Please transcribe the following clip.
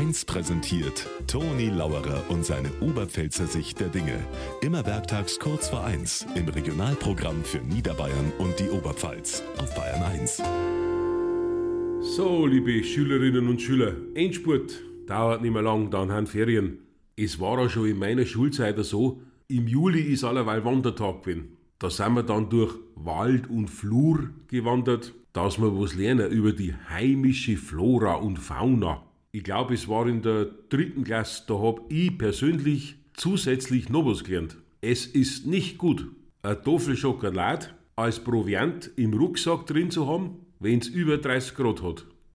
1 präsentiert Toni Lauerer und seine Oberpfälzer Sicht der Dinge. Immer werktags kurz vor 1 im Regionalprogramm für Niederbayern und die Oberpfalz auf Bayern 1. So, liebe Schülerinnen und Schüler, Endspurt dauert nicht mehr lang, dann haben Ferien. Es war auch schon in meiner Schulzeit so, im Juli ist allerweil Wandertag gewesen. Da sind wir dann durch Wald und Flur gewandert, dass wir was lernen über die heimische Flora und Fauna. Ich glaube, es war in der dritten Klasse, da hab ich persönlich zusätzlich noch was gelernt. Es ist nicht gut, eine Tafel Schokolade als Proviant im Rucksack drin zu haben, wenn's über 30 Grad hat.